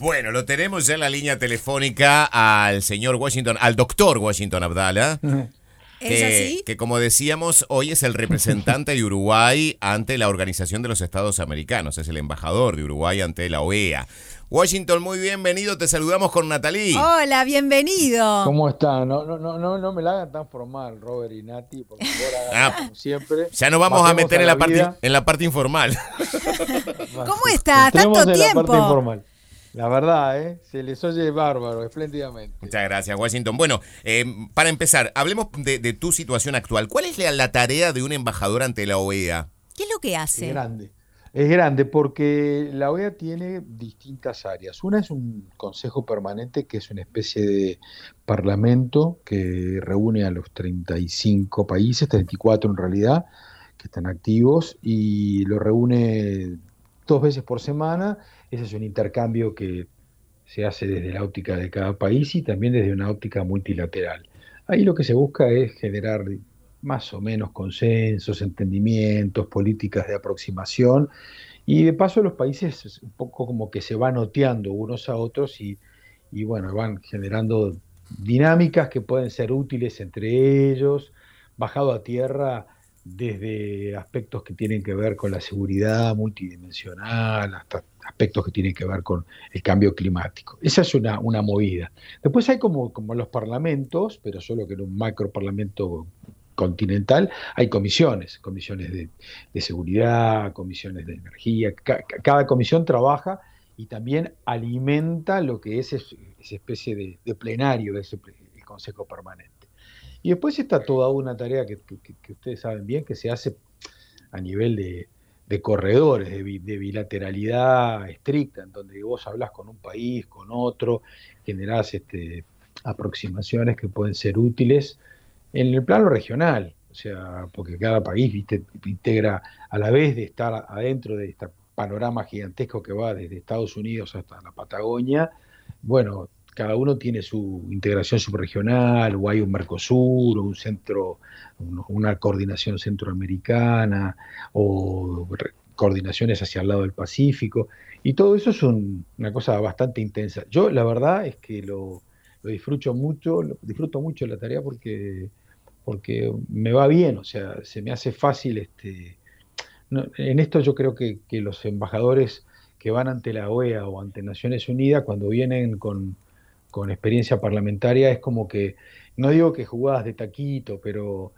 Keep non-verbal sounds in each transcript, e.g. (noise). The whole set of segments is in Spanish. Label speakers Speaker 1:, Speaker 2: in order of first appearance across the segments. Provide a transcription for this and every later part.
Speaker 1: Bueno, lo tenemos ya en la línea telefónica al señor Washington, al doctor Washington Abdala.
Speaker 2: ¿Es así?
Speaker 1: que como decíamos, hoy es el representante de Uruguay ante la Organización de los Estados Americanos, es el embajador de Uruguay ante la OEA. Washington, muy bienvenido, te saludamos con Natalí.
Speaker 2: Hola, bienvenido.
Speaker 3: ¿Cómo están? No, no, no, no, no me la hagan tan formal, Robert y Nati, por favor,
Speaker 1: Ah,
Speaker 3: como siempre.
Speaker 1: Ya nos vamos a meter en la, parte, en la parte informal.
Speaker 2: ¿Cómo está? Tanto
Speaker 3: en la
Speaker 2: tiempo.
Speaker 3: parte informal. La verdad, ¿eh? Se les oye bárbaro, espléndidamente.
Speaker 1: Muchas gracias, Washington. Bueno, eh, para empezar, hablemos de, de tu situación actual. ¿Cuál es la, la tarea de un embajador ante la OEA?
Speaker 2: ¿Qué es lo que
Speaker 3: Es
Speaker 2: hace?
Speaker 3: grande. Es grande porque la OEA tiene distintas áreas. Una es un consejo permanente que es una especie de parlamento que reúne a los 35 países, 34 en realidad, que están activos y lo reúne dos veces por semana. Ese es un intercambio que se hace desde la óptica de cada país y también desde una óptica multilateral. Ahí lo que se busca es generar más o menos consensos, entendimientos, políticas de aproximación y de paso los países un poco como que se van oteando unos a otros y, y bueno, van generando dinámicas que pueden ser útiles entre ellos, bajado a tierra desde aspectos que tienen que ver con la seguridad multidimensional, hasta aspectos que tienen que ver con el cambio climático. Esa es una, una movida. Después hay como, como los parlamentos, pero solo que en un macro parlamento continental hay comisiones, comisiones de, de seguridad, comisiones de energía. Ca- ca- cada comisión trabaja y también alimenta lo que es es- esa especie de, de plenario, ese ple- el Consejo Permanente. Y después está toda una tarea que, que- que- ustedes saben bien que se hace a nivel de, de corredores, de bilateralidad estricta, en donde vos hablas con un país, con otro, generás este, aproximaciones que pueden ser útiles en el plano regional, o sea, porque cada país ¿viste? integra a la vez de estar adentro de este panorama gigantesco que va desde Estados Unidos hasta la Patagonia, bueno, cada uno tiene su integración subregional, o hay un Mercosur, o un centro, un- una coordinación centroamericana, o coordinaciones hacia el lado del Pacífico, y todo eso es un- una cosa bastante intensa. Yo la verdad es que lo, lo disfruto mucho, lo- disfruto mucho la tarea porque, porque me va bien, o sea, se me hace fácil este, no, en esto yo creo que, que los embajadores que van ante la OEA o ante Naciones Unidas, cuando vienen con, con experiencia parlamentaria, es como que, no digo que jugás de taquito, pero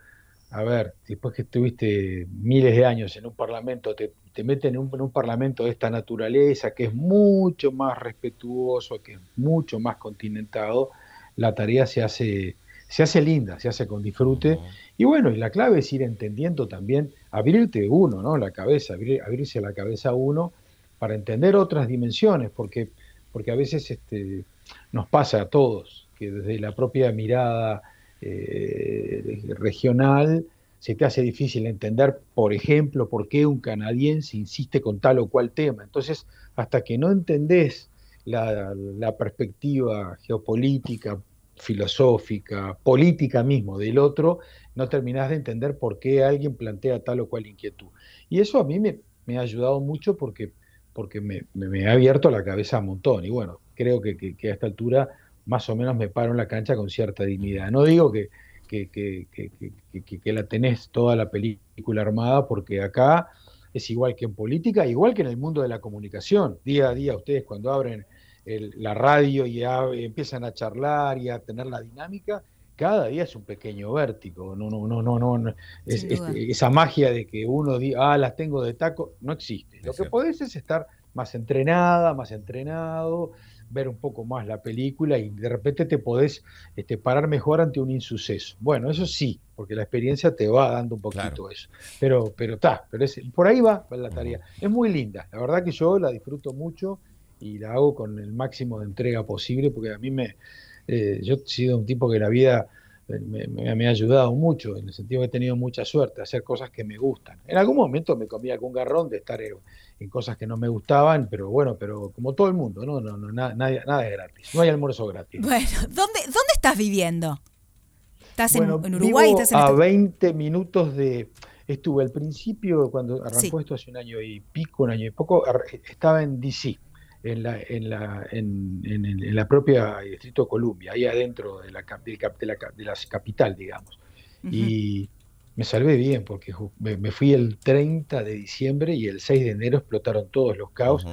Speaker 3: a ver, después que estuviste miles de años en un parlamento, te, te meten en un, en un parlamento de esta naturaleza, que es mucho más respetuoso, que es mucho más continentado, la tarea se hace, se hace linda, se hace con disfrute. Y bueno, y la clave es ir entendiendo también, abrirte uno, ¿no? La cabeza, abrir- abrirse la cabeza uno para entender otras dimensiones, porque, porque a veces este, nos pasa a todos, que desde la propia mirada eh, regional se te hace difícil entender, por ejemplo, por qué un canadiense insiste con tal o cual tema. Entonces, hasta que no entendés la, perspectiva geopolítica, filosófica, política mismo del otro, no terminás de entender por qué alguien plantea tal o cual inquietud. Y eso a mí me ha ayudado mucho porque, porque me, me- ha abierto la cabeza un montón. Y bueno, creo que, que- a esta altura más o menos me paro en la cancha con cierta dignidad. No digo que, que, la tenés toda la película armada, porque acá es igual que en política, igual que en el mundo de la comunicación. Día a día ustedes cuando abren el- la radio y a- empiezan a charlar y a tener la dinámica, cada día es un pequeño vértigo. No, no, no, no, no. Es- es-
Speaker 2: duda.
Speaker 3: esa magia de que uno diga, ah, las tengo de taco, no existe. Lo
Speaker 1: Es
Speaker 3: que
Speaker 1: cierto.
Speaker 3: podés es estar más entrenada, más entrenado, ver un poco más la película y de repente te podés este, parar mejor ante un insuceso. Bueno, eso sí, porque la experiencia te va dando un poquito
Speaker 1: Claro.
Speaker 3: eso. Pero, pero está, pero es, por ahí va la tarea. Es muy linda, la verdad que yo la disfruto mucho y la hago con el máximo de entrega posible, porque a mí me, eh, yo he sido un tipo que la vida eh, me, me- me ha ayudado mucho, en el sentido que he tenido mucha suerte, hacer cosas que me gustan. En algún momento me comí algún garrón de estar en, en cosas que no me gustaban, pero bueno, pero como todo el mundo, no, no, no, nada, nada, es gratis, no hay almuerzo gratis. (laughs)
Speaker 2: Bueno, ¿dónde, ¿dónde estás viviendo? ¿Estás en-
Speaker 3: Bueno,
Speaker 2: en, Uruguay?
Speaker 3: vivo
Speaker 2: ¿Estás en
Speaker 3: a
Speaker 2: Estados-
Speaker 3: 20 minutos de... Estuve al principio, cuando arrancó
Speaker 2: Sí.
Speaker 3: esto hace un año y pico, un año y poco, estaba en DC, en la, en la, en, en, la propia Distrito Columbia, ahí adentro de la, de la, de la capital, digamos. Y me salvé bien porque me, fui el 30 de diciembre y el 6 de enero explotaron todos los caos,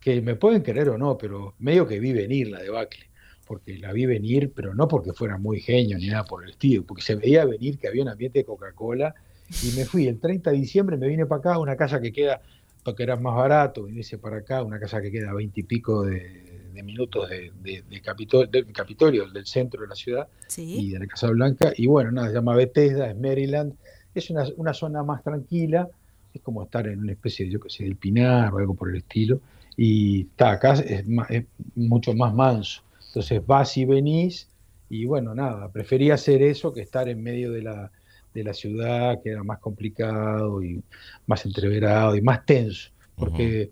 Speaker 3: que me pueden querer o no, pero medio que vi venir la debacle, porque la vi venir, pero no porque fuera muy genio ni nada por el estilo, porque se veía venir que había un ambiente de Coca-Cola y me fui el 30 de diciembre, me vine para acá, una casa que queda, porque era más barato, vine para acá, una casa que queda a 20 y pico de, minutos de, de, del Capitolio, del centro de la ciudad y de la Casa Blanca. Y bueno, nada, se llama Bethesda, es Maryland. Es una, una, zona más tranquila, es como estar en una especie de, yo que sé, del Pinar o algo por el estilo. Y está acá, es, es mucho más manso. Entonces vas y venís, y bueno, nada, prefería hacer eso que estar en medio de la, de la ciudad, que era más complicado y más entreverado y más tenso, porque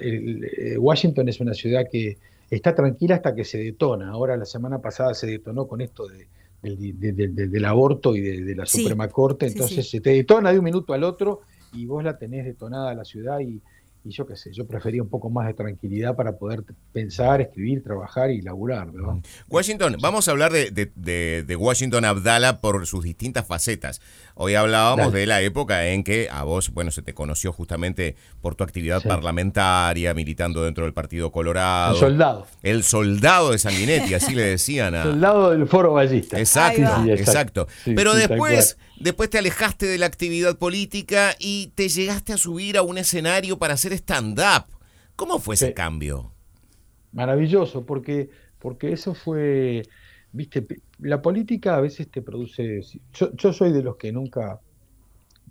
Speaker 3: eh, Washington es una ciudad que está tranquila hasta que se detona. Ahora la semana pasada se detonó con esto de, del aborto y de, la Suprema Corte, entonces se te detona de un minuto al otro y vos la tenés detonada la ciudad y, y yo qué sé, yo prefería un poco más de tranquilidad para poder pensar, escribir, trabajar y laburar. ¿verdad?
Speaker 1: Washington, vamos a hablar de, Washington Abdala por sus distintas facetas. Hoy hablábamos de la época en que a vos, bueno, se te conoció justamente por tu actividad parlamentaria, militando dentro del Partido Colorado.
Speaker 3: El soldado.
Speaker 1: El soldado de Sanguinetti, así le decían. A... (laughs)
Speaker 3: Soldado del Foro Ballista.
Speaker 1: Exacto, exacto. Pero después después te alejaste de la actividad política y te llegaste a subir a un escenario para hacer stand-up. ¿Cómo fue ese cambio?
Speaker 3: Maravilloso, porque, porque eso fue, viste, la política a veces te produce, yo, soy de los que nunca,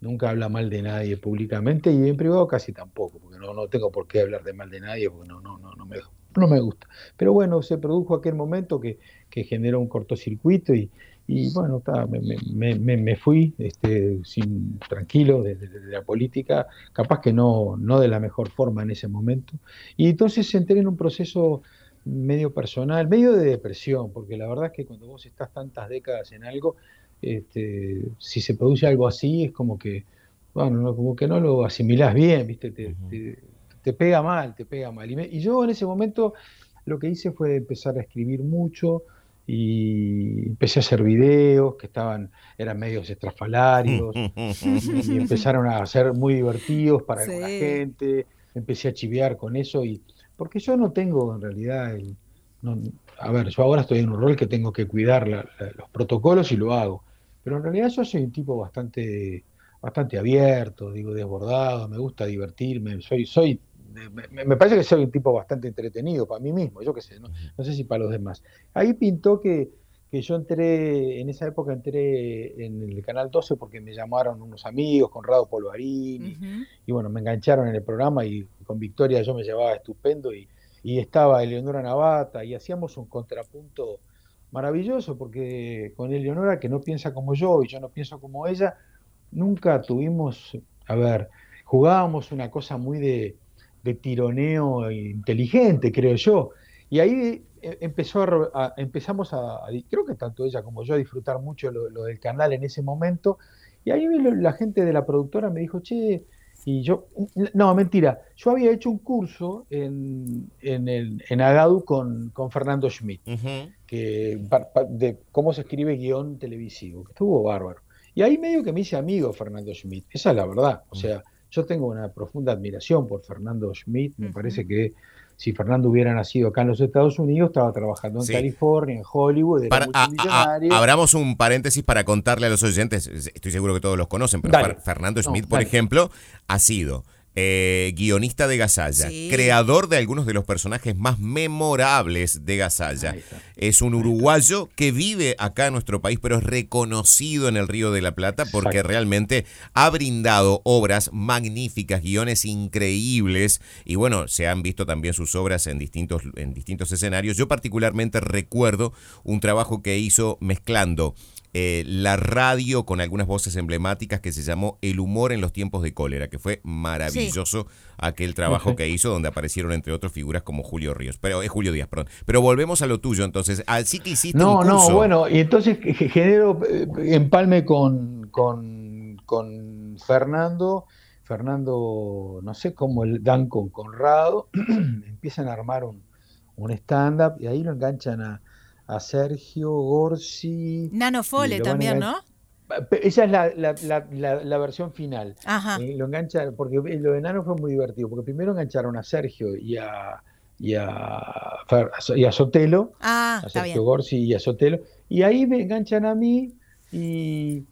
Speaker 3: nunca habla mal de nadie públicamente y en privado casi tampoco, porque no, no tengo por qué hablar de mal de nadie, porque no, no, no, no, me, no me gusta. Pero bueno, se produjo aquel momento que, que generó un cortocircuito y, y bueno, me, me, me, fui este, sin, tranquilo desde de, la política, capaz que no, no de la mejor forma en ese momento. Y entonces entré en un proceso medio personal, medio de depresión, porque la verdad es que cuando vos estás tantas décadas en algo, este, si se produce algo así, es como que, bueno, como que no lo asimilás bien, ¿viste? Te, te, pega mal, te pega mal. Y, y yo en ese momento lo que hice fue empezar a escribir mucho, y empecé a hacer videos que estaban, eran medios estrafalarios y, (laughs) empezaron a ser muy divertidos para la gente, empecé a chivear con eso y porque yo no tengo en realidad el, a ver, yo ahora estoy en un rol que tengo que cuidar los protocolos y lo hago, pero en realidad yo soy un tipo bastante bastante abierto, digo desbordado, me gusta divertirme, soy soy me, parece que soy un tipo bastante entretenido para mí mismo, yo qué sé, no, sé si para los demás. Ahí pintó que, que, yo entré, en esa época entré en el Canal 12 porque me llamaron unos amigos, Conrado Polvarini, y bueno, me engancharon en el programa y con Victoria yo me llevaba estupendo y, y estaba Eleonora Navata y hacíamos un contrapunto maravilloso porque con Eleonora que no piensa como yo y yo no pienso como ella, nunca tuvimos, a ver, jugábamos una cosa muy de, de tironeo inteligente, creo yo. Y ahí empezó a, empezamos a, creo que tanto ella como yo, a disfrutar mucho lo, del canal en ese momento. Y ahí la gente de la productora me dijo, che, y yo, no, mentira, yo había hecho un curso en, en, el, en Agadu con, con Fernando Schmidt, que, de cómo se escribe guion televisivo, que estuvo bárbaro. Y ahí medio que me hice amigo Fernando Schmidt, esa es la verdad. O sea, yo tengo una profunda admiración por Fernando Schmidt, me parece que si Fernando hubiera nacido acá en los Estados Unidos, estaba trabajando en California, en Hollywood, era
Speaker 1: abramos un paréntesis para contarle a los oyentes, estoy seguro que todos los conocen, pero Fernando Schmidt, por ejemplo, ha sido eh, guionista de Gasalla, creador de algunos de los personajes más memorables de Gasalla. Es un uruguayo que vive acá en nuestro país, pero es reconocido en el Río de la Plata porque realmente ha brindado obras magníficas, guiones increíbles y bueno, se han visto también sus obras en distintos, en distintos escenarios. Yo particularmente recuerdo un trabajo que hizo mezclando eh, la radio con algunas voces emblemáticas que se llamó El humor en los tiempos de cólera, que fue maravilloso aquel trabajo que hizo, donde aparecieron entre otras figuras como Julio Ríos, pero es Julio Díaz, perdón. Pero volvemos a lo tuyo, entonces, así que hiciste
Speaker 3: no,
Speaker 1: un curso.
Speaker 3: No, bueno, y entonces genero eh, empalme con, con, con Fernando, Fernando, no sé cómo dan con Conrado, (clears throat) empiezan a armar un, un stand-up y ahí lo enganchan a, a Sergio Gorsi.
Speaker 2: Nano Fole también, ¿no?
Speaker 3: Esa es la, la, versión final. Ajá. Eh, lo engancha, porque lo de Nano fue muy divertido, porque primero engancharon a Sergio y a, y a, y a Sotelo,
Speaker 2: ah,
Speaker 3: a Sergio Gorsi y a Sotelo, y ahí me enganchan a mí y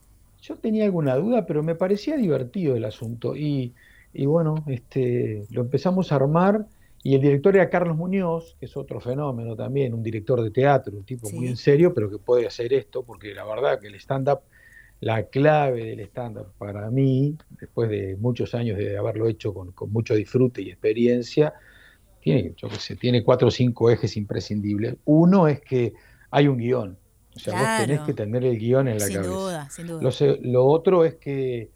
Speaker 3: yo tenía alguna duda, pero me parecía divertido el asunto. Y, y bueno, este, lo empezamos a armar y el director era Carlos Muñoz, que es otro fenómeno también, un director de teatro, un tipo muy en serio, pero que puede hacer esto, porque la verdad que el stand-up, la clave del stand-up para mí, después de muchos años de haberlo hecho con, mucho disfrute y experiencia, tiene, yo sé, tiene cuatro o cinco ejes imprescindibles. Uno es que hay un guion, o sea, vos tenés que tener el guion en la
Speaker 2: sin
Speaker 3: cabeza.
Speaker 2: Duda, sin duda.
Speaker 3: Lo, lo otro es que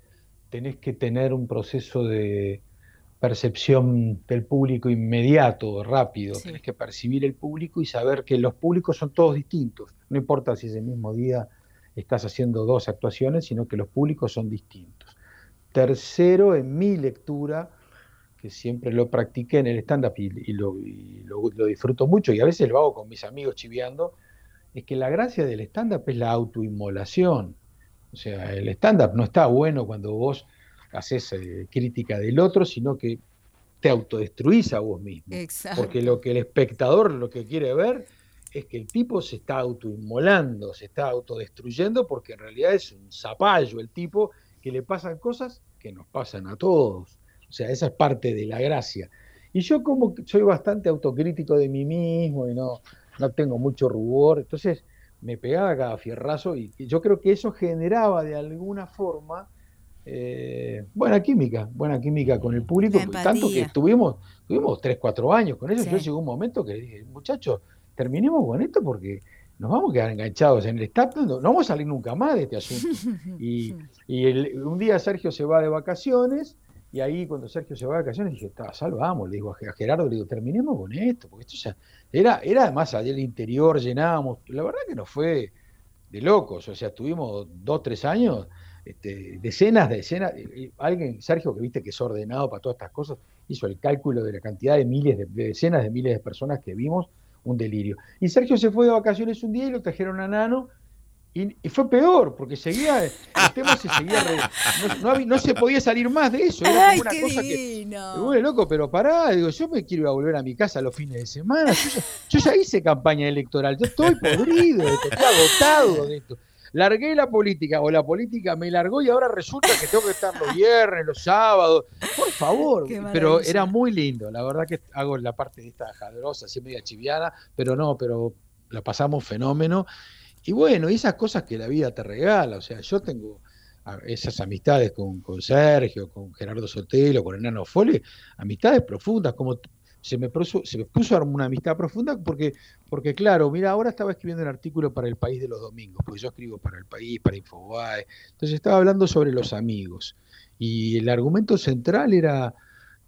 Speaker 3: tenés que tener un proceso de percepción del público inmediato, rápido. Tienes que percibir el público y saber que los públicos son todos distintos. No importa si ese mismo día estás haciendo dos actuaciones, sino que los públicos son distintos. Tercero, en mi lectura, que siempre lo practiqué en el stand-up y, lo, lo, disfruto mucho, y a veces lo hago con mis amigos chiviando, es que la gracia del stand-up es la autoinmolación. O sea, el stand-up no está bueno cuando vos haces eh, crítica del otro, sino que te autodestruís a vos mismo. Porque lo que el espectador lo que quiere ver es que el tipo se está autoinmolando, se está autodestruyendo, porque en realidad es un zapallo el tipo que le pasan cosas que nos pasan a todos. O sea, esa es parte de la gracia. Y yo como soy bastante autocrítico de mí mismo y no, no tengo mucho rubor, entonces me pegaba cada fierrazo y yo creo que eso generaba de alguna forma eh, buena química, buena química con el público, tanto que estuvimos, tuvimos 3, 4 años con eso, yo llegó un momento que dije, muchachos, terminemos con esto porque nos vamos a quedar enganchados en el staff, no, vamos a salir nunca más de este asunto. (laughs) Y, un día Sergio se va de vacaciones, y ahí cuando Sergio se va de vacaciones dije, está, salvamos, le digo a Gerardo, le digo, terminemos con esto, porque esto ya era, era además allá el interior, llenábamos, la verdad que nos fue de locos, o sea, estuvimos dos, tres años este, decenas de decenas, alguien, Sergio, que viste que es ordenado para todas estas cosas, hizo el cálculo de la cantidad de miles, de, decenas de miles de personas que vimos, un delirio. Y Sergio se fue de vacaciones un día y lo trajeron a Nano, y, fue peor, porque seguía, el tema se seguía, no, se podía salir más de eso, era
Speaker 2: una cosa que,
Speaker 3: me loco, pero pará, digo, yo me quiero ir a volver a mi casa los fines de semana, yo, ya hice campaña electoral, yo estoy podrido estoy agotado de esto largué la política o la política me largó y ahora resulta que tengo que estar los viernes, los sábados. Por favor, pero era muy lindo. La verdad que hago la parte de esta jadrosa, así media chiviana, pero no, pero la pasamos fenómeno. Y bueno, y esas cosas que la vida te regala. O sea, yo tengo esas amistades con, con Sergio, con Gerardo Sotelo, con Enano Fole, amistades profundas, como se me, puso, se me puso una amistad profunda porque, porque, claro, mira, ahora estaba escribiendo un artículo para El País de los Domingos, porque yo escribo para El País, para Infobae, entonces estaba hablando sobre los amigos. Y el argumento central era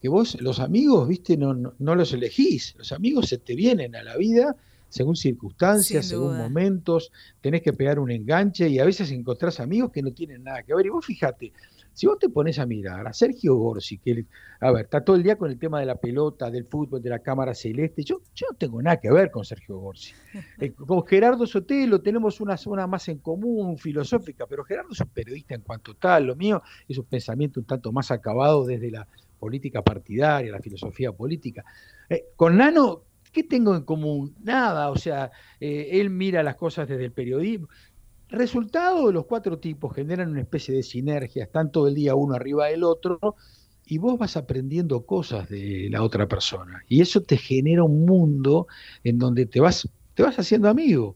Speaker 3: que vos, los amigos, viste, no, no, los elegís, los amigos se te vienen a la vida según circunstancias, según momentos, tenés que pegar un enganche y a veces encontrás amigos que no tienen nada que ver. Y vos fíjate, si vos te pones a mirar a Sergio Gorsi, que a ver, está todo el día con el tema de la pelota, del fútbol, de la cámara celeste, yo, yo no tengo nada que ver con Sergio Gorsi. (laughs) Eh, con Gerardo Sotelo tenemos una zona más en común, filosófica, pero Gerardo es un periodista en cuanto tal, lo mío es un pensamiento un tanto más acabado desde la política partidaria, la filosofía política. Eh, con Nano, ¿qué tengo en común? Nada, o sea, eh, él mira las cosas desde el periodismo. Resultado, los cuatro tipos generan una especie de sinergia, están todo el día uno arriba del otro y vos vas aprendiendo cosas de la otra persona. Y eso te genera un mundo en donde te vas te vas haciendo amigo.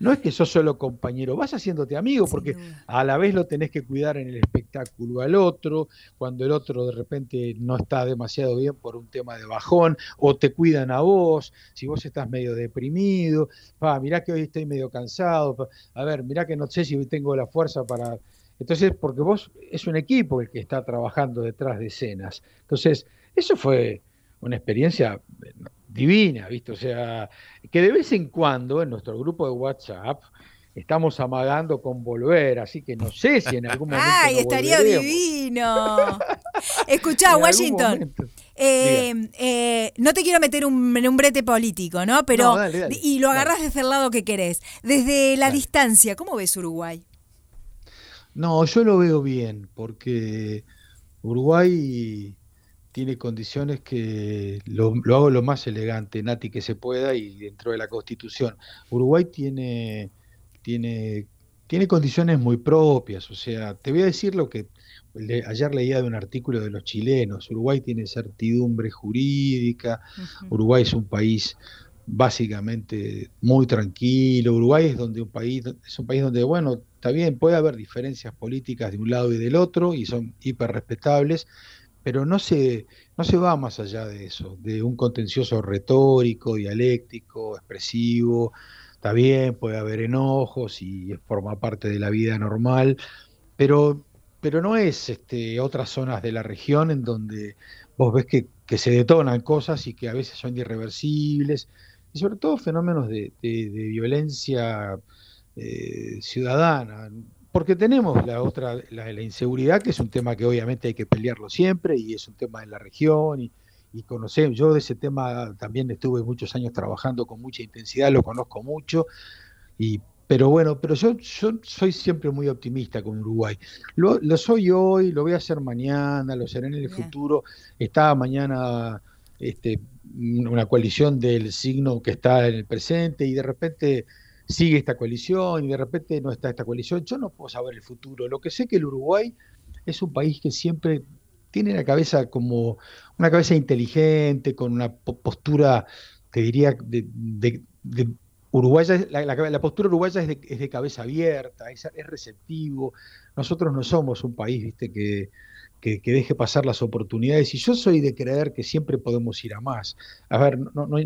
Speaker 3: No es que sos solo compañero, vas haciéndote amigo porque a la vez lo tenés que cuidar en el espectáculo al otro, cuando el otro de repente no está demasiado bien por un tema de bajón, o te cuidan a vos, si vos estás medio deprimido, pa, mirá que hoy estoy medio cansado, a ver, mirá que no sé si tengo la fuerza para... Entonces, porque vos es un equipo el que está trabajando detrás de escenas. Entonces, eso fue una experiencia divina, ¿viste? O sea, que de vez en cuando en nuestro grupo de WhatsApp estamos amagando con volver, así que no sé si en algún momento.
Speaker 2: ¡Ay, estaría divino! (laughs) Escuchá, Washington. Eh, eh, no te quiero meter un, en un brete político, ¿no? Pero. y lo agarras desde el lado que querés. Desde la distancia, ¿cómo ves Uruguay?
Speaker 3: No, yo lo veo bien, porque Uruguay tiene condiciones que lo, hago lo más elegante, Nati, que se pueda y dentro de la Constitución. Uruguay tiene, tiene, tiene condiciones muy propias, o sea, te voy a decir lo que ayer leía de un artículo de los chilenos, Uruguay tiene certidumbre jurídica, Uruguay es un país básicamente muy tranquilo, Uruguay es donde un país es un país donde bueno, está bien, puede haber diferencias políticas de un lado y del otro y son hiper respetables, pero no se, no se va más allá de eso, de un contencioso retórico, dialéctico, expresivo. Está bien, puede haber enojos y forma parte de la vida normal, pero, pero no es este, otras zonas de la región en donde vos ves que, se detonan cosas y que a veces son irreversibles, y sobre todo fenómenos de, violencia eh, ciudadana porque tenemos la otra, la, inseguridad, que es un tema que obviamente hay que pelearlo siempre y es un tema de la región y, y conocemos, yo de ese tema también estuve muchos años trabajando con mucha intensidad, lo conozco mucho, y, pero bueno, pero yo, yo soy siempre muy optimista con Uruguay. Lo, soy hoy, lo voy a hacer mañana, lo seré en el futuro. Está mañana este, una coalición del signo que está en el presente y de repente sigue esta coalición y de repente no está esta coalición. Yo no puedo saber el futuro. Lo que sé que el Uruguay es un país que siempre tiene la cabeza como una cabeza inteligente, con una postura, te diría, de, uruguaya, la, postura uruguaya es de, es de cabeza abierta, es, receptivo. Nosotros no somos un país, viste, que, que, deje pasar las oportunidades. Y yo soy de creer que siempre podemos ir a más. A ver, no, no,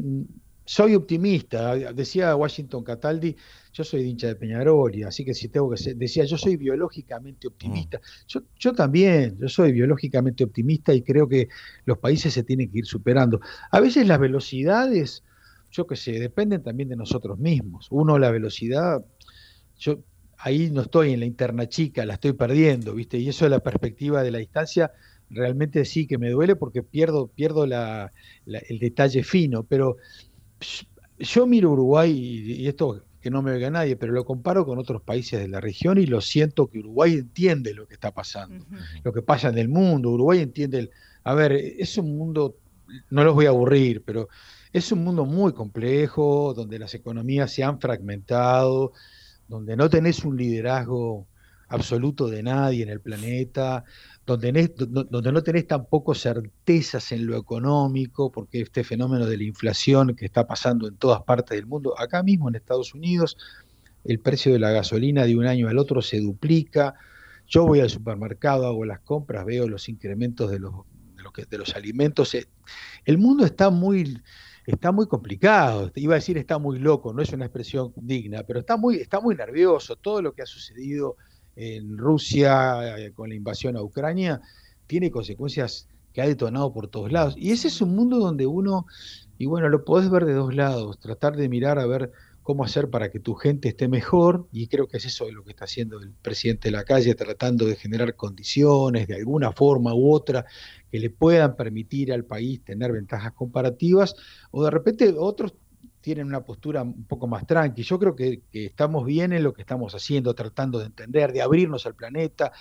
Speaker 3: soy optimista, decía Washington Cataldi, yo soy hincha de Peñarol, y así que si tengo que ser, decía, yo soy biológicamente optimista. Mm. Yo, yo también, yo soy biológicamente optimista y creo que los países se tienen que ir superando. A veces las velocidades, yo qué sé, dependen también de nosotros mismos. Uno, la velocidad, yo ahí no estoy en la interna chica, la estoy perdiendo, ¿viste? Y eso de la perspectiva de la distancia, realmente sí que me duele porque pierdo, pierdo la, el detalle fino, pero yo miro Uruguay y, esto que no me oiga nadie, pero lo comparo con otros países de la región y lo siento que Uruguay entiende lo que está pasando, lo que pasa en el mundo. Uruguay entiende, el, a ver, es un mundo, no los voy a aburrir, pero es un mundo muy complejo, donde las economías se han fragmentado, donde no tenés un liderazgo absoluto de nadie en el planeta, donde, no tenés tampoco certezas en lo económico, porque este fenómeno de la inflación que está pasando en todas partes del mundo, acá mismo en Estados Unidos, el precio de la gasolina de un año al otro se duplica. Yo voy al supermercado, hago las compras, veo los incrementos de los, de los, de los alimentos. Eh, el mundo está muy, está muy complicado. Iba a decir está muy loco, no es una expresión digna, pero está muy, está muy nervioso. Todo lo que ha sucedido en Rusia eh, con la invasión a Ucrania tiene consecuencias que ha detonado por todos lados. Y ese es un mundo donde uno, y bueno, lo podés ver de dos lados, tratar de mirar a ver cómo hacer para que tu gente esté mejor, y creo que es eso lo que está haciendo el presidente de la calle, tratando de generar condiciones de alguna forma u otra que le puedan permitir al país tener ventajas comparativas, o de repente otros tienen una postura un poco más tranqui. Yo creo que, estamos bien en lo que estamos haciendo, tratando de entender, de abrirnos al planeta.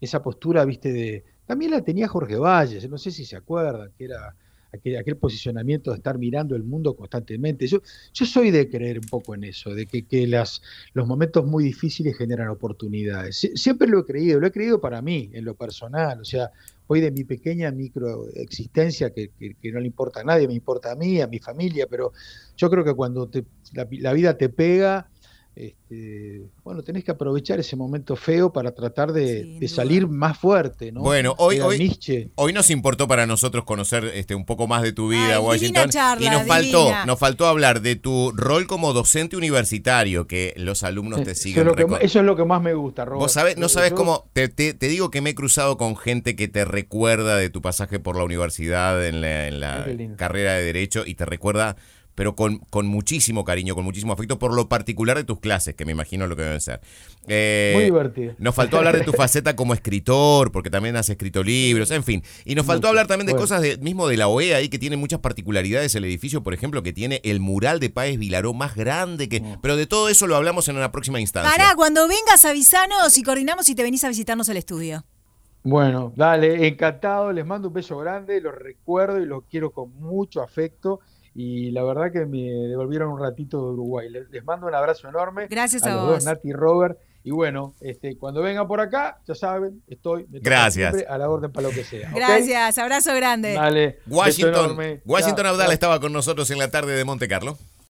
Speaker 3: Esa postura, viste, de. También la tenía Jorge Valles, no sé si se acuerdan, que era aquel, aquel posicionamiento de estar mirando el mundo constantemente. Yo, yo soy de creer un poco en eso, de que, las, los momentos muy difíciles generan oportunidades. siempre lo he creído, lo he creído para mí, en lo personal. O sea, hoy de mi pequeña microexistencia que, que, no le importa a nadie, me importa a mí, a mi familia, pero yo creo que cuando la, vida te pega, este, bueno, tenés que aprovechar ese momento feo para tratar de, salir más fuerte, ¿no?
Speaker 1: Bueno, hoy, hoy, nos importó para nosotros conocer este, un poco más de tu vida, Washington. y nos faltó, nos faltó hablar de tu rol como docente universitario, que los alumnos te siguen.
Speaker 3: Eso es lo que, más me gusta, Robert.
Speaker 1: Vos sabés, no sabes cómo, te, digo que me he cruzado con gente que te recuerda de tu pasaje por la universidad en la, carrera de Derecho y te recuerda pero con, con muchísimo cariño, con muchísimo afecto, por lo particular de tus clases, que me imagino lo que deben ser.
Speaker 3: Eh, Muy divertido.
Speaker 1: Nos faltó hablar de tu (laughs) faceta como escritor, porque también has escrito libros, en fin. Y nos faltó hablar también de cosas de, mismo de la OEA ahí, que tiene muchas particularidades el edificio, por ejemplo, que tiene el mural de Páez Vilaró más grande que... Pero de todo eso lo hablamos en una próxima instancia.
Speaker 2: Pará, cuando vengas avisanos y coordinamos y te venís a visitarnos el estudio.
Speaker 3: Bueno, dale, encantado, les mando un beso grande, los recuerdo y los quiero con mucho afecto y la verdad que me devolvieron un ratito de Uruguay. Les, mando un abrazo enorme.
Speaker 2: Gracias a,
Speaker 3: los
Speaker 2: vos.
Speaker 3: dos, Nati y Robert. Y bueno, este, cuando vengan por acá, ya saben, estoy
Speaker 1: Gracias.
Speaker 3: a la orden para lo que sea.
Speaker 2: Gracias, abrazo grande.
Speaker 3: Dale,
Speaker 1: Washington, Washington Abdal estaba con nosotros en la tarde de Monte Carlo.